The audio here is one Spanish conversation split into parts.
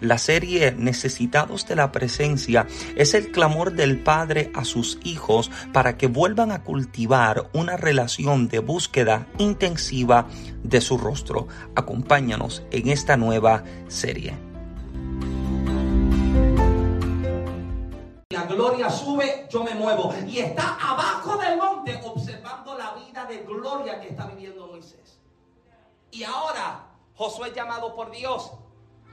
La serie Necesitados de la Presencia es el clamor del Padre a sus hijos para que vuelvan a cultivar una relación de búsqueda intensiva de su rostro. Acompáñanos en esta nueva serie. La gloria sube, yo me muevo. Y está abajo del monte observando la vida de gloria que está viviendo Moisés. Y ahora Josué es llamado por Dios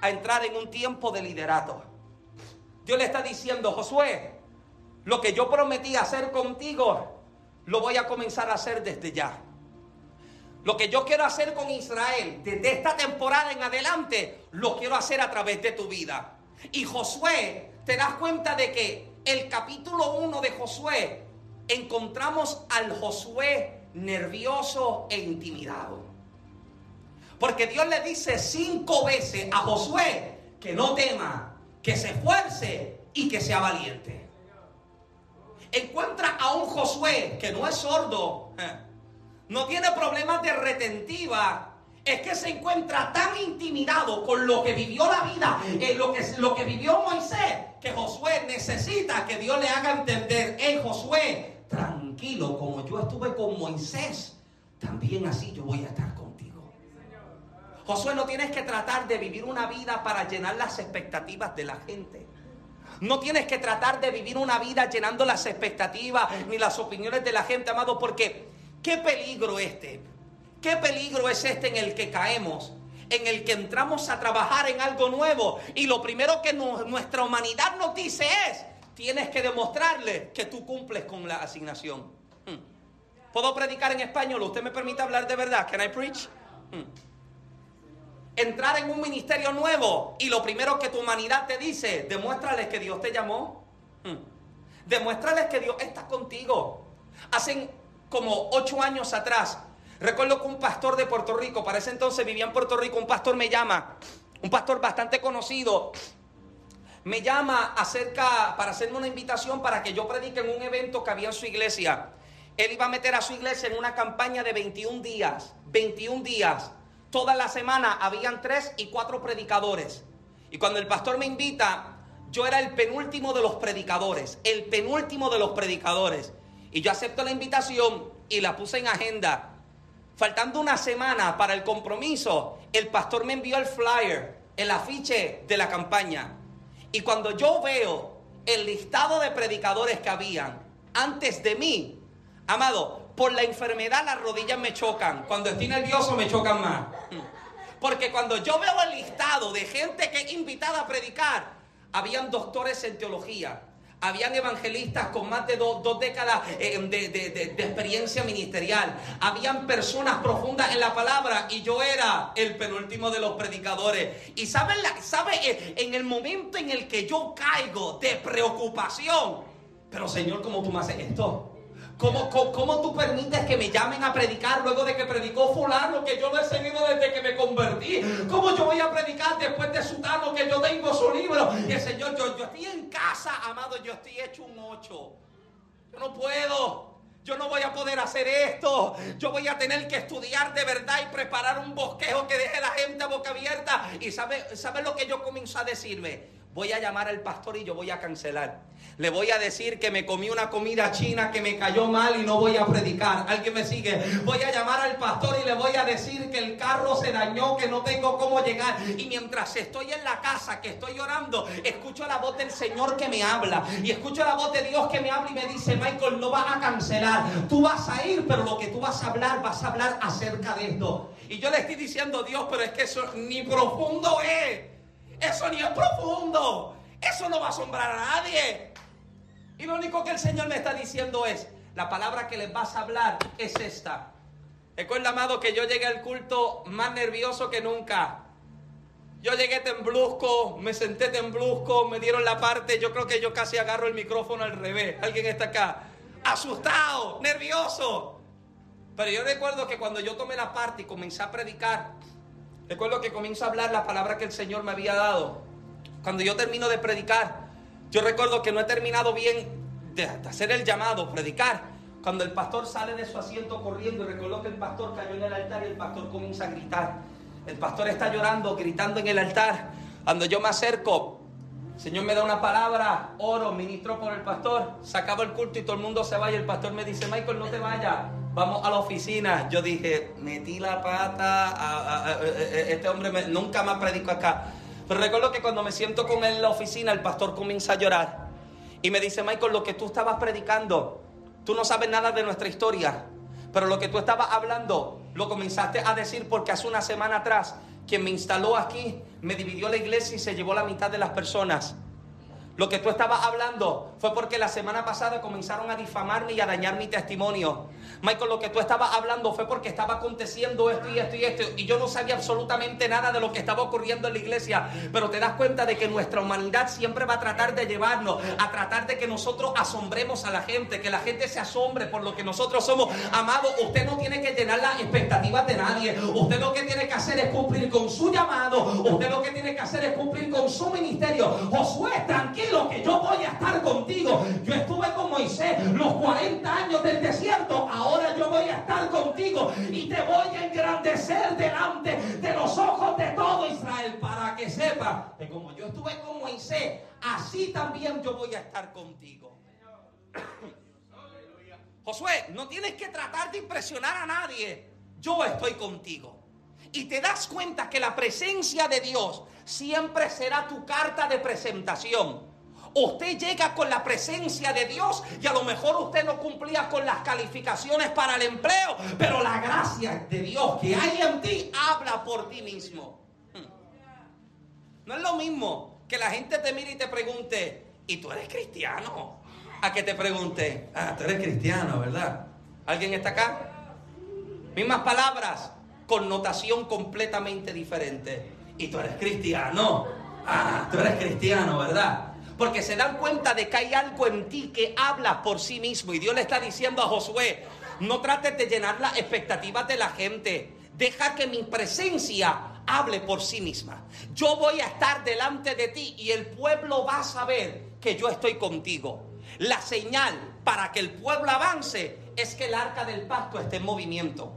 a entrar en un tiempo de liderato. Dios le está diciendo, Josué, lo que yo prometí hacer contigo, lo voy a comenzar a hacer desde ya. Lo que yo quiero hacer con Israel desde esta temporada en adelante, lo quiero hacer a través de tu vida. Y Josué, te das cuenta de que el capítulo 1 de Josué, encontramos al Josué nervioso e intimidado. Porque Dios le dice cinco veces a Josué que no tema, que se esfuerce y que sea valiente. Encuentra a un Josué que no es sordo, eh, no tiene problemas de retentiva, es que se encuentra tan intimidado con lo que vivió la vida, en lo que, lo que vivió Moisés, que Josué necesita que Dios le haga entender, hey Josué, tranquilo, como yo estuve con Moisés, también así yo voy a estar Josué, no tienes que tratar de vivir una vida para llenar las expectativas de la gente. No tienes que tratar de vivir una vida llenando las expectativas ni las opiniones de la gente, amado, porque qué peligro este. Qué peligro es este en el que caemos, en el que entramos a trabajar en algo nuevo y lo primero que nuestra humanidad nos dice es, tienes que demostrarle que tú cumples con la asignación. Hmm. ¿Puedo predicar en español? ¿Usted me permite hablar de verdad? ¿Can I preach? Entrar en un ministerio nuevo y lo primero que tu humanidad te dice, demuéstrales que Dios te llamó. Hmm. Demuéstrales que Dios está contigo. Hacen como ocho años atrás, recuerdo que un pastor de Puerto Rico, para ese entonces vivía en Puerto Rico, un pastor me llama, un pastor bastante conocido, me llama acerca para hacerme una invitación para que yo predique en un evento que había en su iglesia. Él iba a meter a su iglesia en una campaña de 21 días, 21 días toda la semana habían tres y cuatro predicadores. Y cuando el pastor me invita, yo era el penúltimo de los predicadores, el penúltimo de los predicadores. Y yo acepto la invitación y la puse en agenda. Faltando una semana para el compromiso, el pastor me envió el flyer, el afiche de la campaña. Y cuando yo veo el listado de predicadores que habían antes de mí, amado, por la enfermedad las rodillas me chocan. Cuando estoy nervioso me chocan más. Porque cuando yo veo el listado de gente que es invitada a predicar, habían doctores en teología, habían evangelistas con más de dos, décadas eh, de, experiencia ministerial. Habían personas profundas en la palabra y yo era el penúltimo de los predicadores. Y saben, sabe, eh, en el momento en el que yo caigo de preocupación, pero Señor, ¿cómo tú me haces esto? ¿Cómo, cómo, tú permites que me llamen a predicar luego de que predicó fulano que yo lo he seguido desde que me convertí? ¿Cómo yo voy a predicar después de sutano que yo tengo su libro? Y el Señor, yo, yo estoy en casa, amado, yo estoy hecho un ocho. Yo no puedo. Yo no voy a poder hacer esto. Yo voy a tener que estudiar de verdad y preparar un bosquejo que deje la gente a boca abierta. Y sabe, ¿sabe lo que yo comienzo a decirme? Voy a llamar al pastor y yo voy a cancelar. Le voy a decir que me comí una comida china que me cayó mal y no voy a predicar. ¿Alguien me sigue? Voy a llamar al pastor y le voy a decir que el carro se dañó, que no tengo cómo llegar. Y mientras estoy en la casa, que estoy llorando, escucho la voz del Señor que me habla. Y escucho la voz de Dios que me habla y me dice, Michael, no vas a cancelar. Tú vas a ir, pero lo que tú vas a hablar, vas a hablar acerca de esto. Y yo le estoy diciendo, Dios, pero es que eso ni profundo es. Eso ni es profundo. Eso no va a asombrar a nadie. Y lo único que el Señor me está diciendo es, la palabra que les vas a hablar es esta. Recuerda, amado, que yo llegué al culto más nervioso que nunca. Yo llegué tembluzco, me senté tembluzco, me dieron la parte, yo creo que yo casi agarro el micrófono al revés. ¿Alguien está acá? Asustado, nervioso. Pero yo recuerdo que cuando yo tomé la parte y comencé a predicar, recuerdo que comienzo a hablar la palabra que el Señor me había dado. Cuando yo termino de predicar, yo recuerdo que no he terminado bien de hacer el llamado, predicar. Cuando el pastor sale de su asiento corriendo y recuerdo que el pastor cayó en el altar y el pastor comienza a gritar. El pastor está llorando, gritando en el altar. Cuando yo me acerco, Señor me da una palabra, oro, ministro por el pastor. Se acaba el culto y todo el mundo se va y el pastor me dice, Michael, no te vayas, vamos a la oficina. Yo dije, metí la pata, este hombre nunca más predico acá. Pero recuerdo que cuando me siento con él en la oficina, el pastor comienza a llorar. Y me dice, Michael, lo que tú estabas predicando, tú no sabes nada de nuestra historia. Pero lo que tú estabas hablando, lo comenzaste a decir porque hace una semana atrás, quien me instaló aquí, me dividió la iglesia y se llevó la mitad de las personas. Lo que tú estabas hablando fue porque la semana pasada comenzaron a difamarme y a dañar mi testimonio. Michael, lo que tú estabas hablando fue porque estaba aconteciendo esto y esto y esto. Y yo no sabía absolutamente nada de lo que estaba ocurriendo en la iglesia. Pero te das cuenta de que nuestra humanidad siempre va a tratar de llevarnos, a tratar de que nosotros asombremos a la gente, que la gente se asombre por lo que nosotros somos. Amado, usted no tiene que llenar las expectativas de nadie. Usted lo que tiene que hacer es cumplir con su llamado. Usted lo que tiene que hacer es cumplir con su ministerio. Josué, tranquilo lo que yo voy a estar contigo. Yo estuve con Moisés los 40 años del desierto, ahora yo voy a estar contigo y te voy a engrandecer delante de los ojos de todo Israel para que sepa que como yo estuve con Moisés, así también yo voy a estar contigo. Josué, no tienes que tratar de impresionar a nadie. Yo estoy contigo. Y te das cuenta que la presencia de Dios siempre será tu carta de presentación. Usted llega con la presencia de Dios y a lo mejor usted no cumplía con las calificaciones para el empleo, pero la gracia de Dios que hay en ti habla por ti mismo. Hmm. No es lo mismo que la gente te mire y te pregunte, ¿y tú eres cristiano? A que te pregunte, ah, tú eres cristiano, ¿verdad? ¿Alguien está acá? Mismas palabras, connotación completamente diferente. ¿Y tú eres cristiano? Ah, tú eres cristiano, ¿verdad? Porque se dan cuenta de que hay algo en ti que habla por sí mismo. Y Dios le está diciendo a Josué, no trates de llenar las expectativas de la gente. Deja que mi presencia hable por sí misma. Yo voy a estar delante de ti y el pueblo va a saber que yo estoy contigo. La señal para que el pueblo avance es que el arca del pacto esté en movimiento.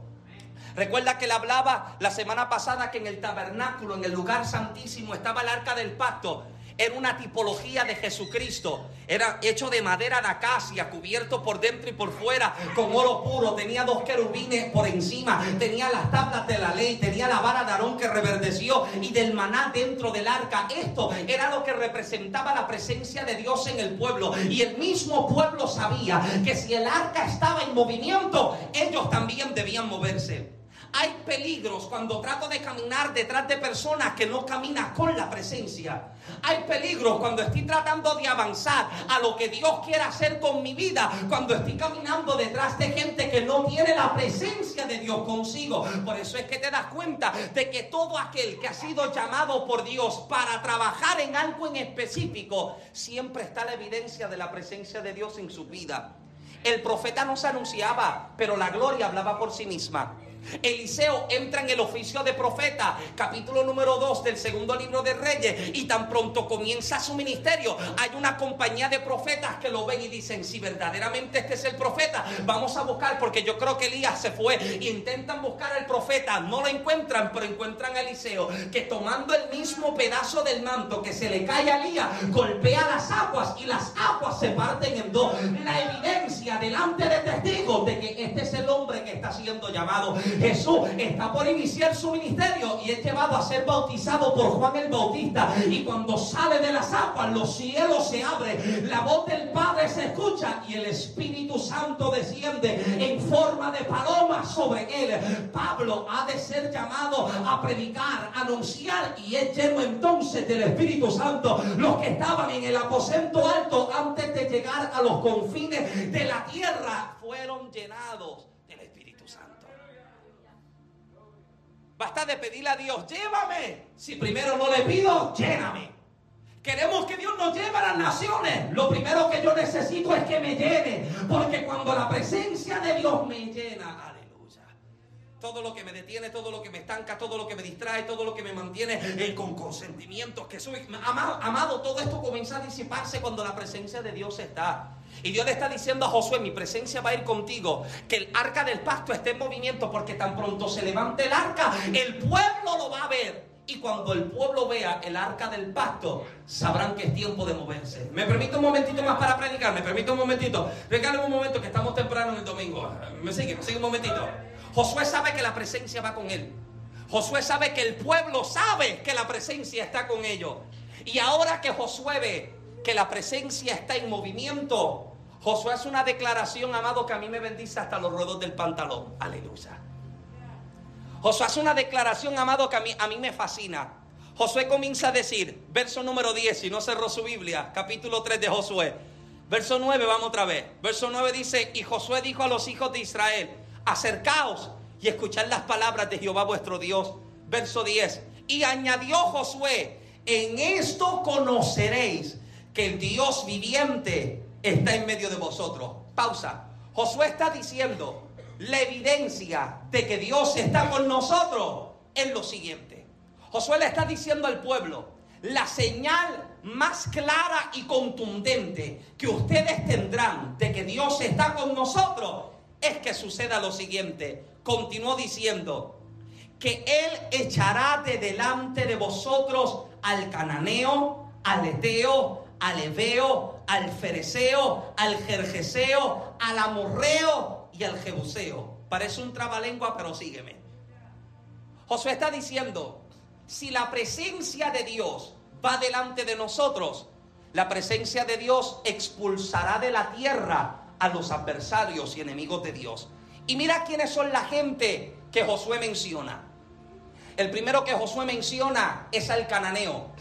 Recuerda que le hablaba la semana pasada que en el tabernáculo, en el lugar santísimo, estaba el arca del pacto era una tipología de Jesucristo. Era hecho de madera de acacia, cubierto por dentro y por fuera con oro puro. Tenía dos querubines por encima. Tenía las tablas de la ley. Tenía la vara de Aarón que reverdeció y del maná dentro del arca. Esto era lo que representaba la presencia de Dios en el pueblo. Y el mismo pueblo sabía que si el arca estaba en movimiento, ellos también debían moverse. Hay peligros cuando trato de caminar detrás de personas que no caminan con la presencia. Hay peligros cuando estoy tratando de avanzar a lo que Dios quiere hacer con mi vida. Cuando estoy caminando detrás de gente que no tiene la presencia de Dios consigo. Por eso es que te das cuenta de que todo aquel que ha sido llamado por Dios para trabajar en algo en específico, siempre está la evidencia de la presencia de Dios en su vida. El profeta no se anunciaba, pero la gloria hablaba por sí misma. Eliseo entra en el oficio de profeta, capítulo número 2 del segundo libro de Reyes, y tan pronto comienza su ministerio, hay una compañía de profetas que lo ven y dicen, si verdaderamente este es el profeta, vamos a buscar, porque yo creo que Elías se fue, intentan buscar al profeta, no lo encuentran, pero encuentran a Eliseo, que tomando el mismo pedazo del manto que se le cae a Elías, golpea las aguas y las aguas se parten en dos. La evidencia delante de testigos de que este es el hombre que está siendo llamado Jesús está por iniciar su ministerio y es llevado a ser bautizado por Juan el Bautista. Y cuando sale de las aguas, los cielos se abren, la voz del Padre se escucha y el Espíritu Santo desciende en forma de paloma sobre él. Pablo ha de ser llamado a predicar, anunciar y es lleno entonces del Espíritu Santo. Los que estaban en el aposento alto antes de llegar a los confines de la tierra fueron llenados Basta de pedirle a Dios, llévame. Si primero no le pido, lléname. Queremos que Dios nos lleve a las naciones. Lo primero que yo necesito es que me llene. Porque cuando la presencia de Dios me llena. Todo lo que me detiene, todo lo que me estanca, todo lo que me distrae, todo lo que me mantiene eh, con consentimientos que soy. Amado, todo esto comienza a disiparse cuando la presencia de Dios está. Y Dios le está diciendo a Josué, mi presencia va a ir contigo, que el arca del pacto esté en movimiento, porque tan pronto se levante el arca, el pueblo lo va a ver. Y cuando el pueblo vea el arca del pacto, sabrán que es tiempo de moverse. Me permite un momentito más para predicar, me permite un momentito. Regálame un momento que estamos temprano en el domingo. Me sigue, me sigue un momentito. Josué sabe que la presencia va con él. Josué sabe que el pueblo sabe que la presencia está con ellos. Y ahora que Josué ve que la presencia está en movimiento, Josué hace una declaración, amado, que a mí me bendice hasta los ruedos del pantalón. Aleluya. Josué hace una declaración, amado, que a mí, a mí me fascina. Josué comienza a decir, verso número 10, si no cerró su Biblia, capítulo 3 de Josué. Verso 9, vamos otra vez. Verso 9 dice, y Josué dijo a los hijos de Israel, acercaos y escuchad las palabras de Jehová vuestro Dios. Verso 10, y añadió Josué, en esto conoceréis que el Dios viviente está en medio de vosotros. Pausa. Josué está diciendo, la evidencia de que Dios está con nosotros es lo siguiente. Josué le está diciendo al pueblo, la señal más clara y contundente que ustedes tendrán de que Dios está con nosotros es que suceda lo siguiente. Continuó diciendo que Él echará de delante de vosotros al cananeo, al eteo, al Ebeo, al Fereceo, al Jerjeseo, al Amorreo y al Jebuseo. Parece un trabalengua, pero sígueme. Josué está diciendo, si la presencia de Dios va delante de nosotros, la presencia de Dios expulsará de la tierra a los adversarios y enemigos de Dios. Y mira quiénes son la gente que Josué menciona. El primero que Josué menciona es al cananeo.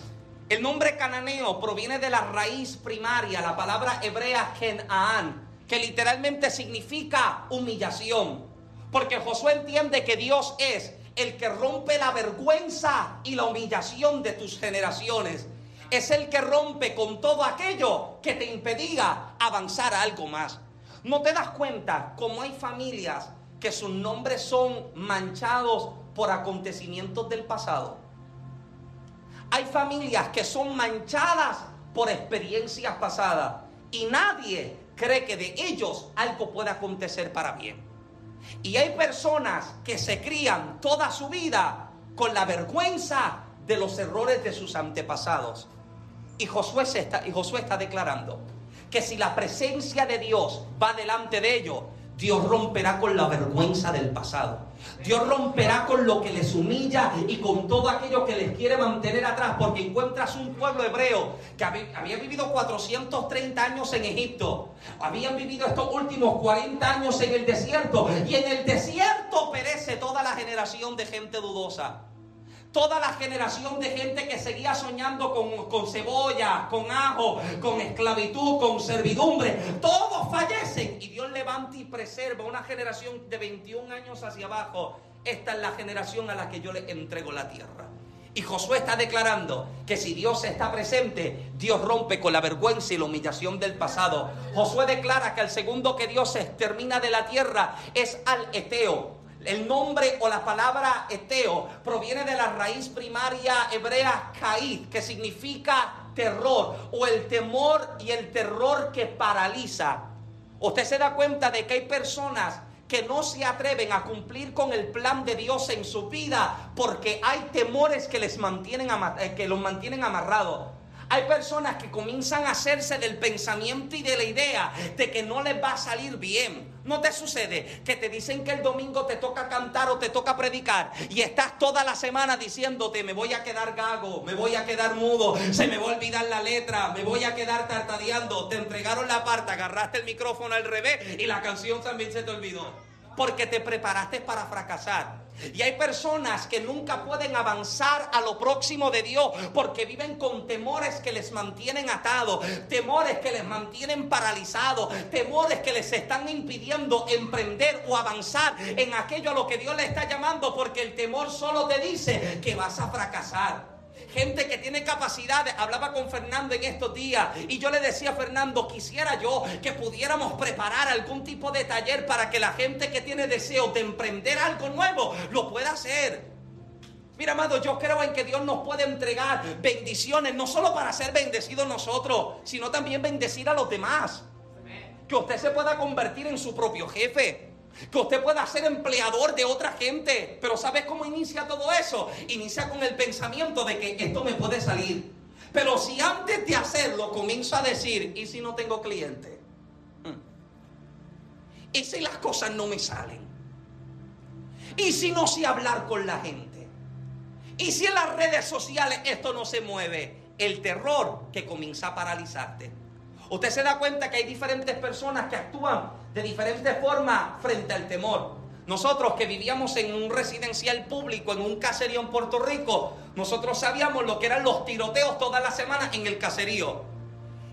El nombre cananeo proviene de la raíz primaria, la palabra hebrea Kenaan, que literalmente significa humillación. Porque Josué entiende que Dios es el que rompe la vergüenza y la humillación de tus generaciones. Es el que rompe con todo aquello que te impedía avanzar a algo más. ¿No te das cuenta cómo hay familias que sus nombres son manchados por acontecimientos del pasado? Hay familias que son manchadas por experiencias pasadas y nadie cree que de ellos algo pueda acontecer para bien. Y hay personas que se crían toda su vida con la vergüenza de los errores de sus antepasados. Y Josué, y Josué está declarando que si la presencia de Dios va delante de ellos, Dios romperá con la vergüenza del pasado. Dios romperá con lo que les humilla y con todo aquello que les quiere mantener atrás, porque encuentras un pueblo hebreo que había vivido 430 años en Egipto, habían vivido estos últimos 40 años en el desierto, y en el desierto perece toda la generación de gente dudosa. Toda la generación de gente que seguía soñando con, con, cebolla, con ajo, con esclavitud, con servidumbre, todos fallecen. Y Dios levanta y preserva una generación de 21 años hacia abajo. Esta es la generación a la que yo le entrego la tierra. Y Josué está declarando que si Dios está presente, Dios rompe con la vergüenza y la humillación del pasado. Josué declara que el segundo que Dios extermina de la tierra es al Eteo, el nombre o la palabra eteo proviene de la raíz primaria hebrea caíd, que significa terror o el temor y el terror que paraliza. Usted se da cuenta de que hay personas que no se atreven a cumplir con el plan de Dios en su vida porque hay temores que les mantienen eh, que los mantienen amarrados. Hay personas que comienzan a hacerse del pensamiento y de la idea de que no les va a salir bien. ¿No te sucede que te dicen que el domingo te toca cantar o te toca predicar y estás toda la semana diciéndote me voy a quedar gago, me voy a quedar mudo, se me va a olvidar la letra, me voy a quedar tartadeando? Te entregaron la parte, agarraste el micrófono al revés y la canción también se te olvidó. Porque te preparaste para fracasar. Y hay personas que nunca pueden avanzar a lo próximo de Dios porque viven con temores que les mantienen atados, temores que les mantienen paralizados, temores que les están impidiendo emprender o avanzar en aquello a lo que Dios le está llamando porque el temor solo te dice que vas a fracasar gente que tiene capacidades. Hablaba con Fernando en estos días y yo le decía a Fernando, quisiera yo que pudiéramos preparar algún tipo de taller para que la gente que tiene deseo de emprender algo nuevo lo pueda hacer. Mira, amado, yo creo en que Dios nos puede entregar bendiciones, no solo para ser bendecidos nosotros, sino también bendecir a los demás. Que usted se pueda convertir en su propio jefe que usted pueda ser empleador de otra gente. Pero ¿sabes cómo inicia todo eso? Inicia con el pensamiento de que esto me puede salir. Pero si antes de hacerlo comienzo a decir, ¿y si no tengo cliente? ¿Y si las cosas no me salen? ¿Y si no sé hablar con la gente? ¿Y si en las redes sociales esto no se mueve? El terror que comienza a paralizarte. Usted se da cuenta que hay diferentes personas que actúan de diferentes formas frente al temor. Nosotros que vivíamos en un residencial público, en un caserío en Puerto Rico, nosotros sabíamos lo que eran los tiroteos todas las semanas en el caserío.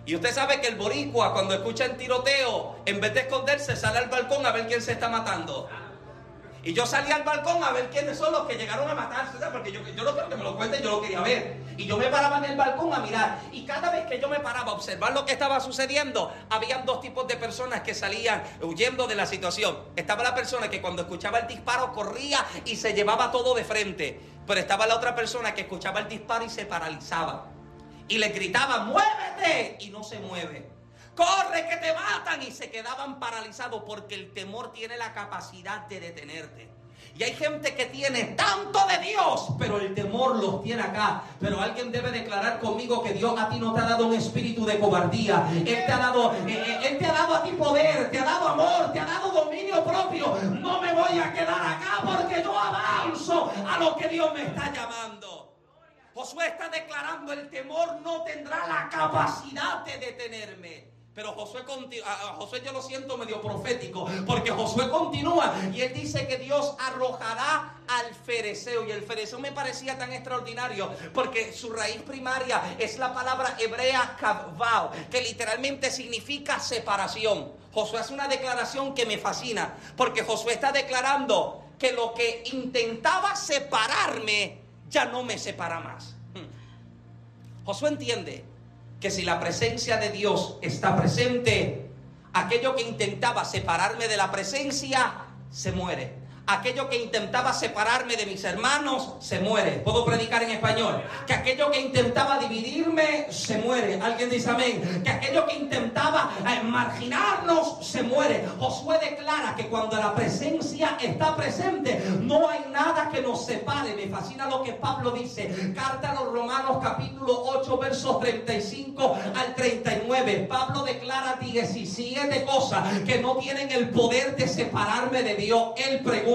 Y usted sabe que el boricua cuando escucha el tiroteo, en vez de esconderse, sale al balcón a ver quién se está matando. Y yo salí al balcón a ver quiénes son los que llegaron a matarse, porque yo, yo no quiero que me lo cuenten, yo lo quería ver. Y yo me paraba en el balcón a mirar. Y cada vez que yo me paraba a observar lo que estaba sucediendo, habían dos tipos de personas que salían huyendo de la situación. Estaba la persona que cuando escuchaba el disparo corría y se llevaba todo de frente. Pero estaba la otra persona que escuchaba el disparo y se paralizaba. Y le gritaba, muévete. Y no se mueve corre que te matan y se quedaban paralizados porque el temor tiene la capacidad de detenerte. Y hay gente que tiene tanto de Dios, pero el temor los tiene acá. Pero alguien debe declarar conmigo que Dios a ti no te ha dado un espíritu de cobardía. Él te ha dado, eh, eh, Él te ha dado a ti poder, te ha dado amor, te ha dado dominio propio. No me voy a quedar acá porque yo avanzo a lo que Dios me está llamando. Josué está declarando el temor no tendrá la capacidad de detenerme. Pero Josué, Josué yo lo siento medio profético, porque Josué continúa y él dice que Dios arrojará al fereceo. Y el fereceo me parecía tan extraordinario, porque su raíz primaria es la palabra hebrea kavao, que literalmente significa separación. Josué hace una declaración que me fascina, porque Josué está declarando que lo que intentaba separarme ya no me separa más. Hmm. Josué entiende que si la presencia de Dios está presente, aquello que intentaba separarme de la presencia se muere aquello que intentaba separarme de mis hermanos se muere. Puedo predicar en español. Que aquello que intentaba dividirme se muere. Alguien dice amén. Que aquello que intentaba eh, marginarnos se muere. Josué declara que cuando la presencia está presente, no hay nada que nos separe. Me fascina lo que Pablo dice. Carta a los Romanos capítulo 8 versos 35 al 39. Pablo declara 17 cosas que no tienen el poder de separarme de Dios. Él pregunta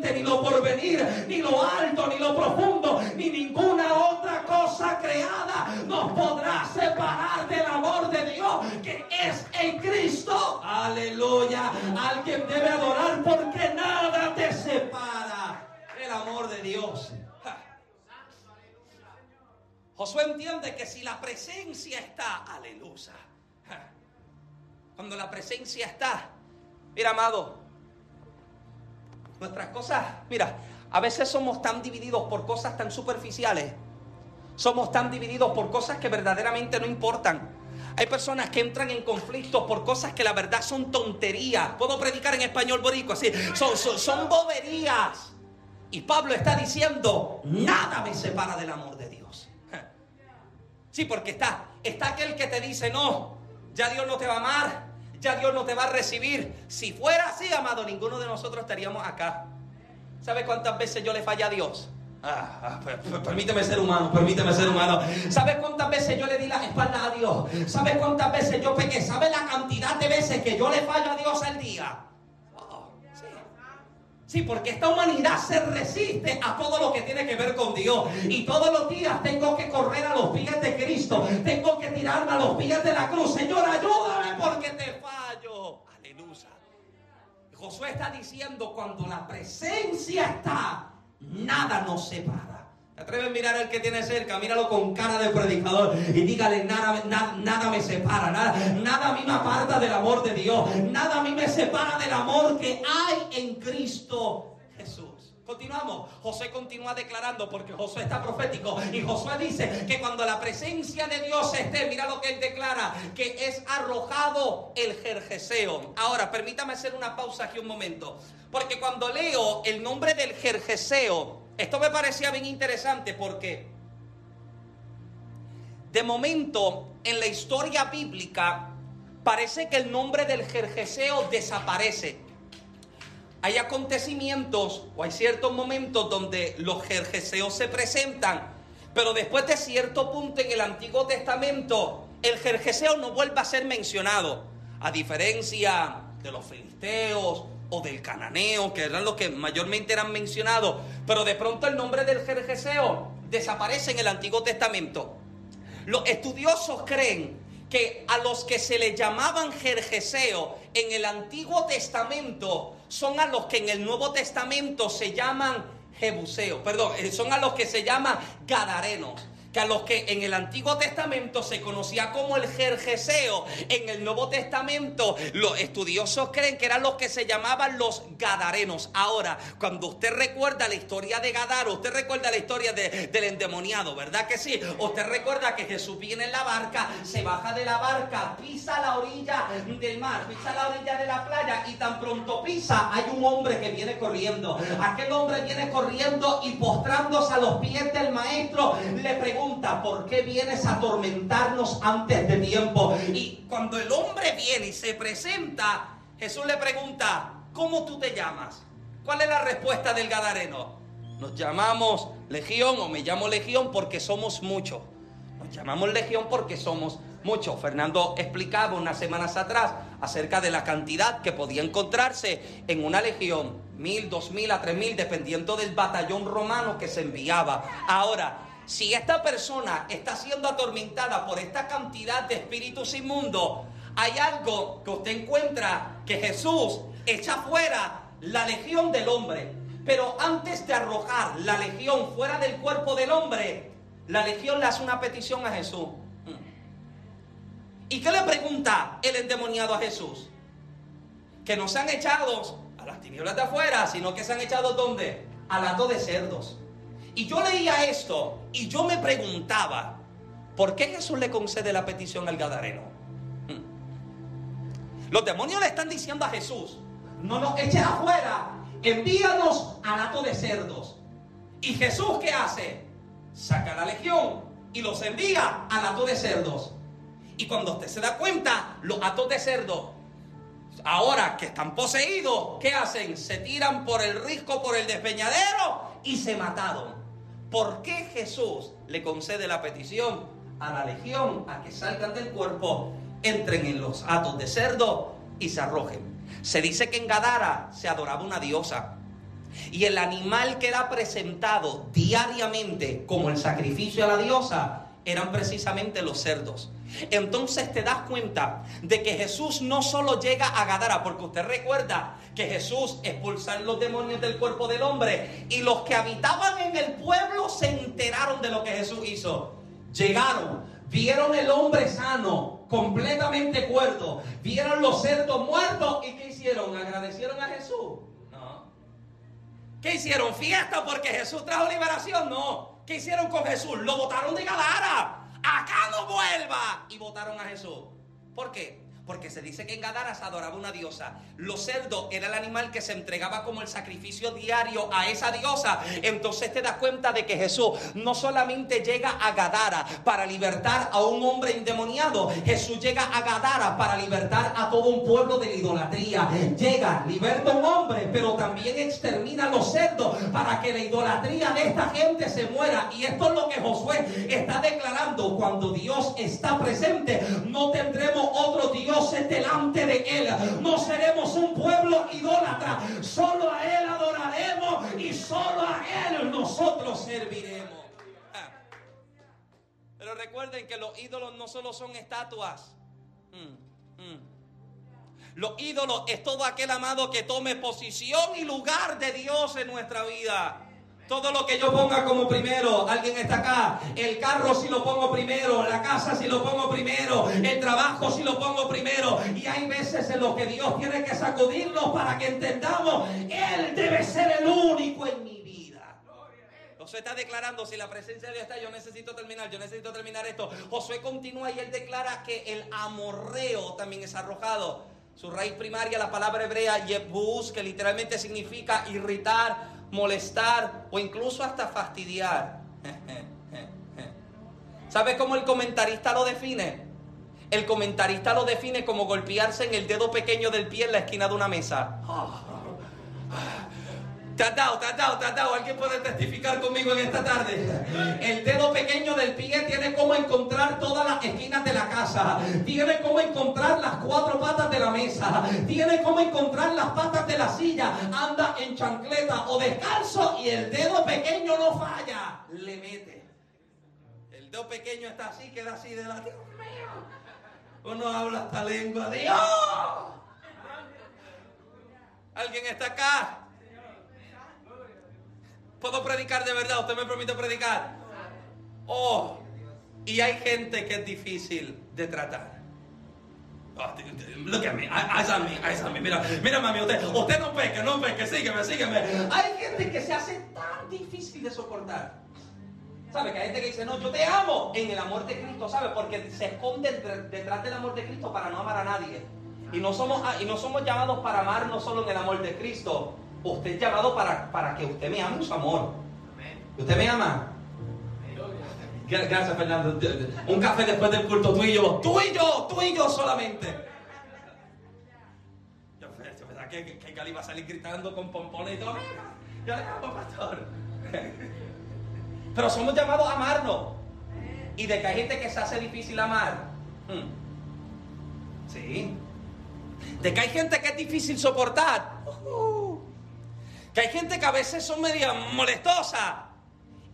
ni lo porvenir, ni lo alto, ni lo profundo, ni ninguna otra cosa creada nos podrá separar del amor de Dios que es en Cristo. Aleluya. Alguien debe adorar porque nada te separa del amor de Dios. Josué entiende que si la presencia está, aleluya. Cuando la presencia está, mira amado, Nuestras cosas, mira, a veces somos tan divididos por cosas tan superficiales. Somos tan divididos por cosas que verdaderamente no importan. Hay personas que entran en conflictos por cosas que la verdad son tonterías. Puedo predicar en español borico así. Son, son, son boberías. Y Pablo está diciendo, nada me separa del amor de Dios. Sí, porque está, está aquel que te dice, no, ya Dios no te va a amar, ya Dios no te va a recibir. Si fuera así, amado, ninguno de nosotros estaríamos acá. ¿Sabe cuántas veces yo le falla a Dios? Ah, ah permíteme ser humano, permíteme ser humano. ¿Sabes cuántas veces yo le di la espalda a Dios? ¿Sabes cuántas veces yo pequé? ¿Sabes la cantidad de veces que yo le fallo a Dios al día? Sí, porque esta humanidad se resiste a todo lo que tiene que ver con Dios. Y todos los días tengo que correr a los pies de Cristo. Tengo que tirarme a los pies de la cruz. Señor, ayúdame porque te fallo. Aleluya. Josué está diciendo, cuando la presencia está, nada nos separa. ¿Te atreves a mirar al que tiene cerca? Míralo con cara de predicador y dígale, nada, nada, me separa, nada, nada a mí me aparta del amor de Dios, nada a mí me separa del amor que hay en Cristo Jesús. Continuamos. José continúa declarando porque José está profético y Josué dice que cuando la presencia de Dios esté, mira lo que él declara, que es arrojado el jerjeseo. Ahora, permítame hacer una pausa aquí un momento, porque cuando leo el nombre del jerjeseo, esto me parecía bien interesante porque de momento en la historia bíblica parece que el nombre del Jerjeseo desaparece. Hay acontecimientos o hay ciertos momentos donde los Jerjeseos se presentan, pero después de cierto punto en el Antiguo Testamento el Jerjeseo no vuelve a ser mencionado, a diferencia de los filisteos o del cananeo, que eran los que mayormente eran mencionados, pero de pronto el nombre del Jerjeseo desaparece en el Antiguo Testamento. Los estudiosos creen que a los que se le llamaban Jerjeseo en el Antiguo Testamento son a los que en el Nuevo Testamento se llaman Jebuseo, perdón, eh, son a los que se llaman Gadarenos que a los que en el Antiguo Testamento se conocía como el Jerjeseo, en el Nuevo Testamento los estudiosos creen que eran los que se llamaban los Gadarenos. Ahora, cuando usted recuerda la historia de Gadaro, usted recuerda la historia del endemoniado, ¿verdad que sí? Usted recuerda que Jesús viene en la barca, se baja de la barca, pisa la orilla del mar, pisa la orilla de la playa y tan pronto pisa, hay un hombre que viene corriendo. Aquel hombre viene corriendo y postrándose a los pies del maestro, le pregunta, ¿por qué vienes a atormentarnos antes de tiempo? Y cuando el hombre viene y se presenta, Jesús le pregunta, ¿cómo tú te llamas? ¿Cuál es la respuesta del Gadareno? Nos llamamos Legión o me llamo Legión porque somos muchos. Nos llamamos Legión porque somos muchos. Fernando explicaba unas semanas atrás acerca de la cantidad que podía encontrarse en una legión. Mil, dos mil a tres mil, dependiendo del batallón romano que se enviaba. Ahora, si esta persona está siendo atormentada por esta cantidad de espíritus inmundos, hay algo que usted encuentra que Jesús echa fuera la legión del hombre. Pero antes de arrojar la legión fuera del cuerpo del hombre, la legión le hace una petición a Jesús. ¿Y qué le pregunta el endemoniado a Jesús? Que no se han echado a las tinieblas de afuera, sino que se han echado ¿dónde? Al de cerdos. Y yo leía esto y yo me preguntaba, ¿por qué Jesús le concede la petición al Gadareno? Hmm. Los demonios le están diciendo a Jesús, no nos eches afuera, envíanos al hato de cerdos. ¿Y Jesús qué hace? Saca la legión y los envía al hato de cerdos. Y cuando usted se da cuenta, los atos de cerdos, ahora que están poseídos, ¿qué hacen? Se tiran por el risco, por el despeñadero y se mataron. ¿Por qué Jesús le concede la petición a la legión a que salgan del cuerpo, entren en los atos de cerdo y se arrojen? Se dice que en Gadara se adoraba una diosa. Y el animal que era presentado diariamente como el sacrificio a la diosa eran precisamente los cerdos. Entonces te das cuenta de que Jesús no solo llega a Gadara, porque usted recuerda que Jesús expulsó los demonios del cuerpo del hombre y los que habitaban en el pueblo se enteraron de lo que Jesús hizo. Llegaron, vieron el hombre sano, completamente cuerdo, vieron los cerdos muertos y ¿qué hicieron? ¿Agradecieron a Jesús? No. ¿Qué hicieron? ¿Fiesta porque Jesús trajo liberación? No. ¿Qué hicieron con Jesús? Lo botaron de Gadara. Acá no vuelva. Y votaron a Jesús. ¿Por qué? Porque se dice que en Gadara se adoraba una diosa. Los cerdos era el animal que se entregaba como el sacrificio diario a esa diosa. Entonces te das cuenta de que Jesús no solamente llega a Gadara para libertar a un hombre endemoniado. Jesús llega a Gadara para libertar a todo un pueblo de la idolatría. Llega, liberta a un hombre, pero también extermina a los cerdos para que la idolatría de esta gente se muera. Y esto es lo que Josué está declarando. Cuando Dios está presente, no tendremos otro Dios delante de Él. No seremos un pueblo idólatra. Solo a Él adoraremos y solo a Él nosotros serviremos. Ah. Pero recuerden que los ídolos no solo son estatuas. Mm, mm. Los ídolos es todo aquel amado que tome posición y lugar de Dios en nuestra vida. Todo lo que yo ponga como primero, alguien está acá. El carro si lo pongo primero, la casa si lo pongo primero, el trabajo si lo pongo primero. Y hay veces en los que Dios tiene que sacudirnos para que entendamos, Él debe ser el único en mi vida. Josué está declarando, si la presencia de Dios está, yo necesito terminar, yo necesito terminar esto. Josué continúa y él declara que el amorreo también es arrojado. Su raíz primaria, la palabra hebrea yebus, que literalmente significa irritar, molestar o incluso hasta fastidiar. ¿Sabe cómo el comentarista lo define? El comentarista lo define como golpearse en el dedo pequeño del pie en la esquina de una mesa. Te has dado. ¿Alguien puede testificar conmigo en esta tarde? El dedo pequeño del pie tiene como encontrar todas las esquinas de la casa. Tiene como encontrar las cuatro patas de la mesa. Tiene como encontrar las patas de la silla. Anda en chancleta o descalzo y el dedo pequeño no falla. Le mete. El dedo pequeño está así, queda así de la... Dios mío. Uno habla esta lengua. Dios. ¿Alguien está acá? ¿Puedo predicar de verdad? ¿Usted me permite predicar? Oh, y hay gente que es difícil de tratar. Look at me, eyes on me, eyes on me. Mira, mira mami, usted, usted no peque, no peque, sígueme, sígueme. Hay gente que se hace tan difícil de soportar. ¿Sabe? Que hay gente que dice, no, yo te amo en el amor de Cristo, ¿sabe? Porque se esconde detrás del amor de Cristo para no amar a nadie. Y no somos, y no somos llamados para amar no solo en el amor de Cristo, Usted es llamado para, para que usted me ame en su amor. ¿Usted me ama? Gracias, Fernando. Un café después del culto, tú y yo. Tú y yo, tú y yo solamente. Yo pensaba que, que Gali iba a salir gritando con pompones y todo. Yo le amo, pastor. Pero somos llamados a amarnos. Y de que hay gente que se hace difícil amar. Hmm. Sí. De que hay gente que es difícil soportar. Que hay gente que a veces son media molestosa.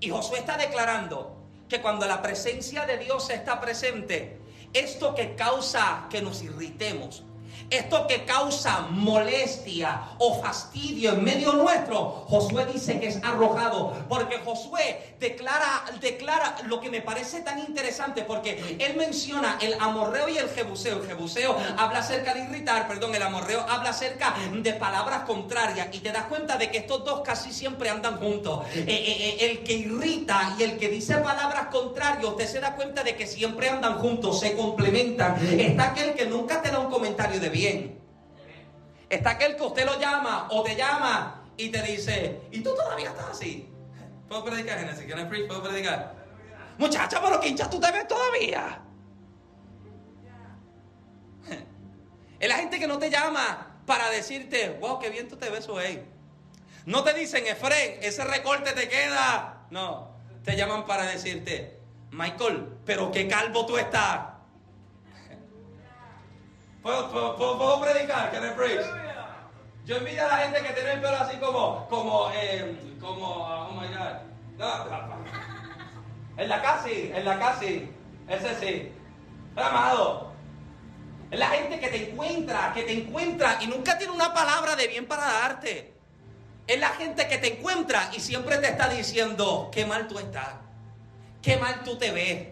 Y Josué está declarando que cuando la presencia de Dios está presente, esto que causa que nos irritemos, esto que causa molestia o fastidio en medio nuestro, Josué dice que es arrojado. Porque Josué declara, declara lo que me parece tan interesante. Porque él menciona el amorreo y el jebuseo. El jebuseo habla acerca de irritar, perdón, el amorreo habla acerca de palabras contrarias. Y te das cuenta de que estos dos casi siempre andan juntos. Eh, eh, eh, el que irrita y el que dice palabras contrarias, usted se da cuenta de que siempre andan juntos, se complementan. Está aquel que nunca te da un comentario de bien. Está aquel que usted lo llama o te llama y te dice, ¿y tú todavía estás así? ¿Puedo predicar, Genesis? ¿Puedo predicar? Muchacha, pero que hincha tú te ves todavía. Es la gente que no te llama para decirte, wow, qué bien tú te ves hoy. No te dicen, Efren, ese recorte te queda. No, te llaman para decirte, Michael, pero qué calvo tú estás. ¿Puedo, predicar? ¿Can I preach? Yo envidio a la gente que tiene el pelo así como, como, eh, como, oh my God. En la casi, en la casi. Ese sí. Amado. Es la gente que te encuentra, que te encuentra y nunca tiene una palabra de bien para darte. Es la gente que te encuentra y siempre te está diciendo, qué mal tú estás, qué mal tú te ves,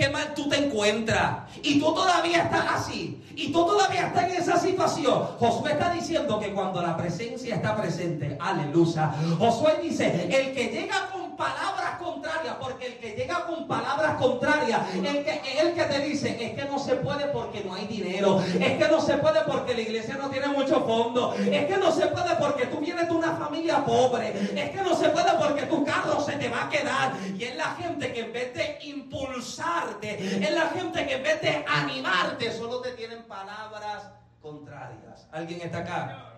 qué mal tú te encuentras. Y tú todavía estás así. Y tú todavía estás en esa situación. Josué está diciendo que cuando la presencia está presente, aleluya. Josué dice, el que llega con palabras contrarias, porque el que llega con palabras contrarias, el que, el que te dice, es que no se puede porque no hay dinero, es que no se puede porque la iglesia no tiene mucho fondo, es que no se puede porque tú vienes de una familia pobre, es que no se puede porque tu carro se te va a quedar. Y es la gente que en vez de impulsarte, es la gente que en vez de animarte, solo te tienen palabras contrarias. ¿Alguien está acá?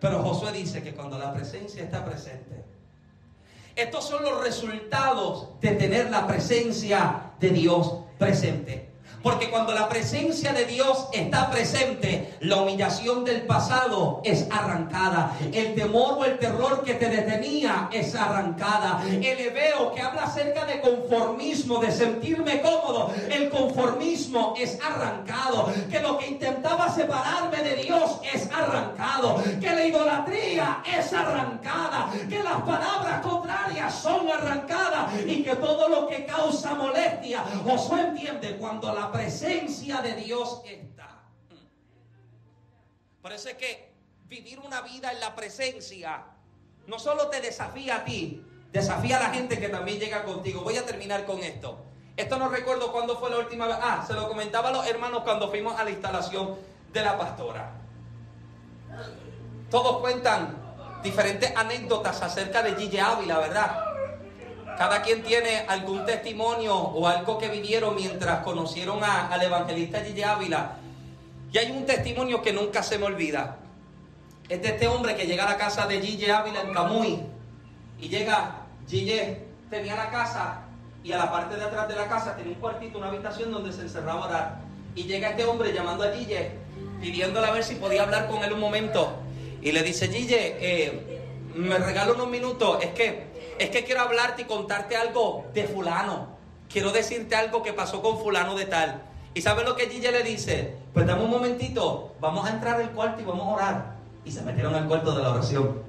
Pero Josué dice que cuando la presencia está presente, estos son los resultados de tener la presencia de Dios presente. Porque cuando la presencia de Dios está presente, la humillación del pasado es arrancada. El temor o el terror que te detenía es arrancada. El hebeo que habla acerca de conformismo, de sentirme cómodo, el conformismo es arrancado. Que lo que intentaba separarme de Dios es arrancado. Que la idolatría es arrancada. Que las palabras contrarias son arrancadas. Y que todo lo que causa molestia, Josué entiende cuando la presencia de Dios está. Es que vivir una vida en la presencia no solo te desafía a ti, desafía a la gente que también llega contigo. Voy a terminar con esto. Esto no recuerdo cuándo fue la última vez. Ah, se lo comentaba a los hermanos cuando fuimos a la instalación de la pastora. Todos cuentan diferentes anécdotas acerca de Gigi Ávila, ¿verdad? Cada quien tiene algún testimonio o algo que vivieron mientras conocieron al evangelista Gigi Ávila. Y hay un testimonio que nunca se me olvida. Es de este hombre que llega a la casa de Gigi Ávila en Camuy. Y llega, Gigi tenía la casa y a la parte de atrás de la casa tenía un cuartito, una habitación donde se encerraba a orar. Y llega este hombre llamando a Gigi, pidiéndole a ver si podía hablar con él un momento. Y le dice, Gigi, eh, me regalo unos minutos, es que es que quiero hablarte y contarte algo de fulano. Quiero decirte algo que pasó con fulano de tal. ¿Y sabes lo que Gigi le dice? Pues dame un momentito, vamos a entrar al cuarto y vamos a orar. Y se metieron al cuarto de la oración.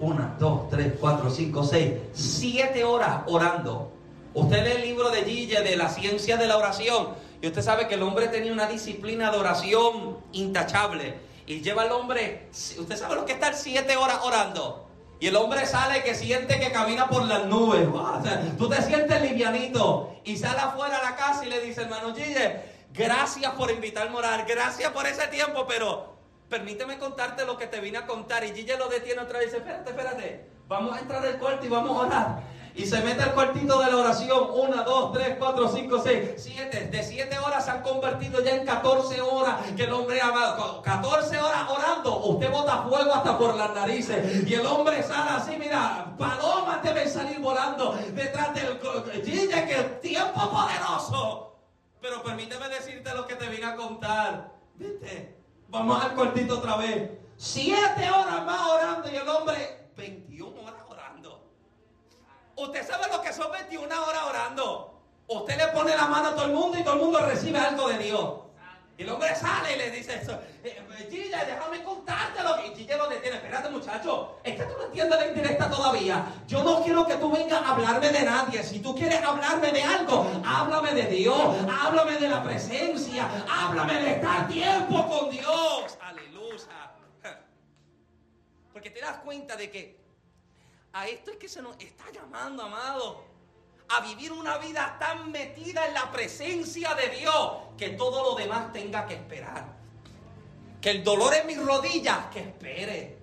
Una, dos, tres, cuatro, cinco, seis, siete horas orando. Usted lee el libro de Gigi de la ciencia de la oración y usted sabe que el hombre tenía una disciplina de oración intachable. Y lleva al hombre, usted sabe lo que es estar siete horas orando. Y el hombre sale que siente que camina por las nubes. tú te sientes livianito. Y sale afuera a la casa y le dice, hermano Gille, gracias por invitarme a orar. Gracias por ese tiempo, pero permíteme contarte lo que te vine a contar. Y Gille lo detiene otra vez y dice, espérate, espérate. Vamos a entrar al cuarto y vamos a orar y se mete al cuartito de la oración. Una, dos, tres, cuatro, cinco, seis, siete. De siete horas se han convertido ya en 14 horas que el hombre ha 14 horas orando. Usted bota fuego hasta por las narices. Y el hombre sale así, mira, palomas deben salir volando detrás del Gille, que tiempo poderoso. Pero permíteme decirte lo que te vine a contar. ¿Viste? Vamos al cuartito otra vez. Siete horas más orando y el hombre 21 horas Usted sabe lo que son 21 horas orando. Usted le pone la mano a todo el mundo y todo el mundo recibe algo de Dios. Y el hombre sale y le dice eso. Eh, eh déjame contártelo. Y Gilla lo detiene. Espérate, muchacho. Es que tú no entiendes la indirecta todavía. Yo no quiero que tú vengas a hablarme de nadie. Si tú quieres hablarme de algo, háblame de Dios. Háblame de la presencia. Háblame de estar tiempo con Dios. Aleluya. Porque te das cuenta de que a esto es que se nos está llamando, amado. A vivir una vida tan metida en la presencia de Dios que todo lo demás tenga que esperar. Que el dolor en mis rodillas, que espere.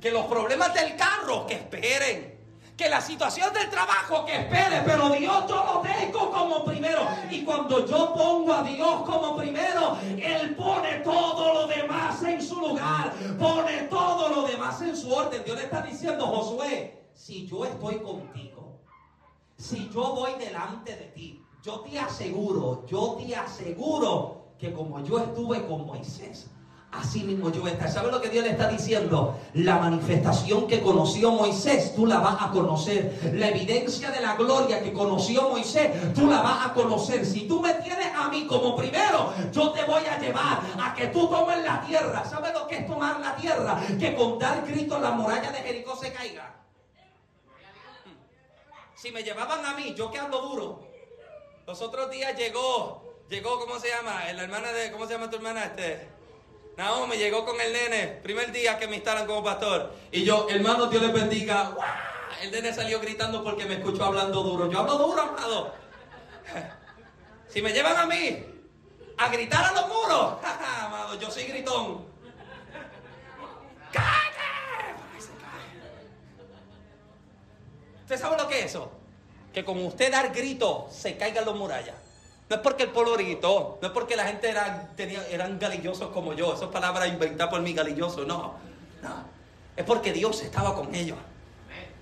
Que los problemas del carro, que esperen que la situación del trabajo que espere, pero Dios yo lo tengo como primero. Y cuando yo pongo a Dios como primero, Él pone todo lo demás en su lugar, pone todo lo demás en su orden. Dios le está diciendo, Josué, si yo estoy contigo, si yo voy delante de ti, yo te aseguro, yo te aseguro que como yo estuve con Moisés, Así mismo yo voy a estar. ¿Sabe lo que Dios le está diciendo? La manifestación que conoció Moisés, tú la vas a conocer. La evidencia de la gloria que conoció Moisés, tú la vas a conocer. Si tú me tienes a mí como primero, yo te voy a llevar a que tú tomes la tierra. ¿Sabe lo que es tomar la tierra? Que con dar grito la muralla de Jericó se caiga. Si me llevaban a mí, yo que ando duro. Los otros días llegó, llegó, ¿cómo se llama? La hermana de, ¿cómo se llama tu hermana? Este. Me llegó con el nene, primer día que me instalan como pastor. Y yo, hermano, Dios les bendiga. El nene salió gritando porque me escuchó hablando duro. Yo hablo duro, amado. Si me llevan a mí a gritar a los muros, amado, yo soy gritón. ¡Cállate! ¿Usted sabe lo que es eso? Que como usted dar grito, se caigan los murallas. No es porque el pueblo gritó, no es porque la gente era, tenía, eran galillosos como yo, esas palabras inventadas por mí galilloso, no, no. Es porque Dios estaba con ellos.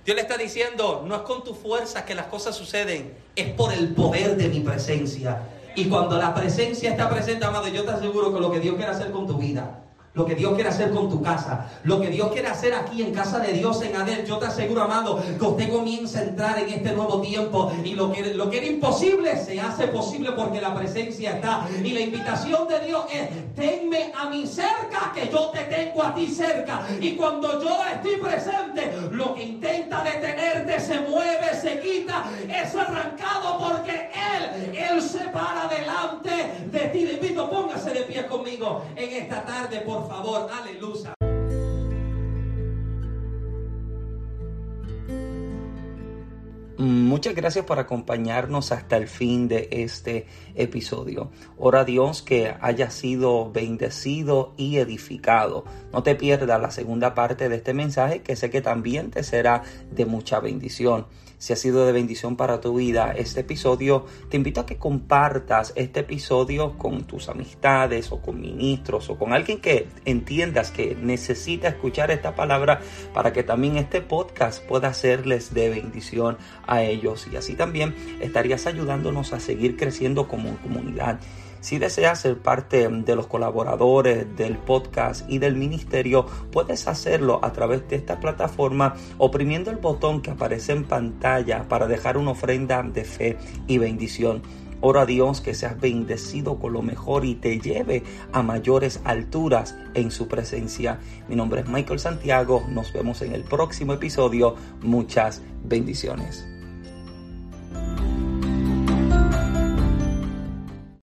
Dios le está diciendo, no es con tu fuerza que las cosas suceden, es por el poder de mi presencia. Y cuando la presencia está presente, amado, yo te aseguro que lo que Dios quiere hacer con tu vida, lo que Dios quiere hacer con tu casa, lo que Dios quiere hacer aquí en casa de Dios en Adel. Yo te aseguro, amado, que usted comienza a entrar en este nuevo tiempo y lo que, lo que era imposible se hace posible porque la presencia está. Y la invitación de Dios es, tenme a mí cerca, que yo te tengo a ti cerca. Y cuando yo estoy presente, lo que intenta detenerte se mueve, se quita, es arrancado porque Él, Él se para delante de ti. Le invito, póngase de pie conmigo en esta tarde, por favor, aleluya. Muchas gracias por acompañarnos hasta el fin de este episodio. Ora a Dios que haya sido bendecido y edificado. No te pierdas la segunda parte de este mensaje que sé que también te será de mucha bendición si ha sido de bendición para tu vida este episodio, te invito a que compartas este episodio con tus amistades o con ministros o con alguien que entiendas que necesita escuchar esta palabra para que también este podcast pueda serles de bendición a ellos y así también estarías ayudándonos a seguir creciendo como comunidad. Si deseas ser parte de los colaboradores del podcast y del ministerio, puedes hacerlo a través de esta plataforma oprimiendo el botón que aparece en pantalla para dejar una ofrenda de fe y bendición. Oro a Dios que seas bendecido con lo mejor y te lleve a mayores alturas en su presencia. Mi nombre es Michael Santiago. Nos vemos en el próximo episodio. Muchas bendiciones.